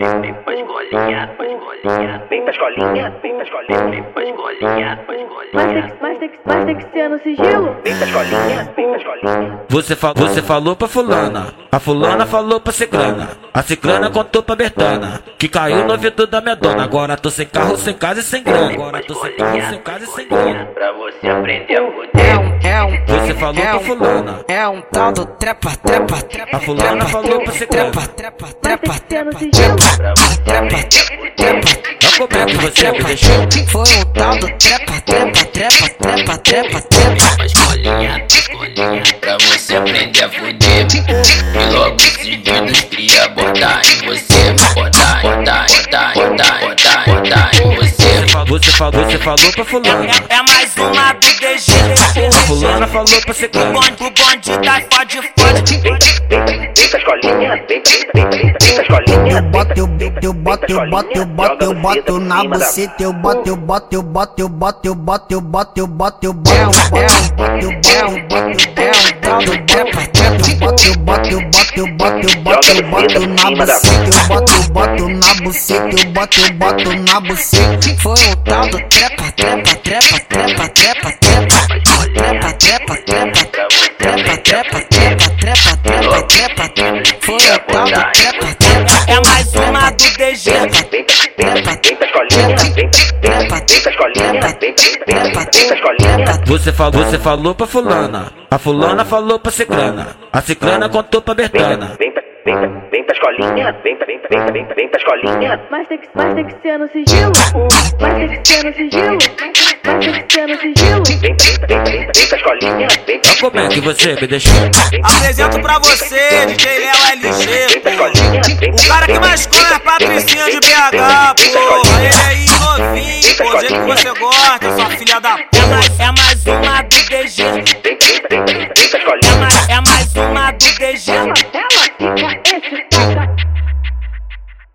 Vem pra escolinha, pra escolinha, vem pra escolinha, vem pra escolinha, vem pra escolinha, pra Mas tem, escolinha. que- mas, tem que, mas tem que ser no sigilo? Vem pra escolinha, vem pra escolinha. Você, fa você falou pra fulana, a fulana falou pra ciclana, a ciclana contou pra Bertana, que caiu no ouvido da minha dona. Agora tô sem carro, sem casa e sem grana. Agora tô sem carro, sem casa e sem grana. Pra você aprender a É fuder. É um, Você falou é pra um, fulana, é um tal do trepa, trepa, trepa. a fulana falou pra ciclana. Trepa, trepa, Mas trepa, trepa? Pra você trepa, aprender a fuder. trepa. Não comenta que você me deixou. Foi um tal do trepa, trepa, trepa, trepa, trepa, trepa. Pra escolinha, escolinha. Pra você aprender a fuder. E logo seguidos cria botar em você. Botar, botar, botar, botar, botar, botar em você. Você falou, você falou, você pra fulana, É, é mais uma do DG. a Fulana falou pra você com bonde, pro bonde tá fode, fode. Deita as colinhas, deita, deita, deita as colinhas. Eu boto, eu boto, eu boto, eu boto, eu boto, eu boto na buceta. Eu boto, eu boto, eu boto, eu boto, eu boto, eu boto, eu boto, eu boto. Eu boto, eu boto, eu boto, eu boto. Eu boto, eu boto, eu boto, eu boto, eu boto na buceta. Eu boto, eu boto na buceta. Eu boto, eu boto na buceta. Foi o tal do trepa, trepa, trepa, trepa, trepa, trepa. Trepa, trepa, trepa, trepa, trepa, trepa, trepa, trepa, trepa. Foi um tal do trepa, trepa. É mais uma do DG. Vem, vem, vem, vem pra escolinha. Você falou, você falou pra fulana, a fulana falou pra ciclana, a ciclana contou pra Bertana. Vem pra, vem pra, vem pra escolinha, vem pra, vem pra, vem pra, vem pra, vem pra escolinha. Mas tem que, mas tem que ser no sigilo? Mas tem que ser no sigilo? Como é que você me deixou? Apresento pra você, DJ Léo LG. O cara que mais conhece a é Patricinha de BH, pô. Ele é aí, novinho, pô, do jeito que você gosta, sua filha da puta. É mais uma do DG. É mais uma do DG. É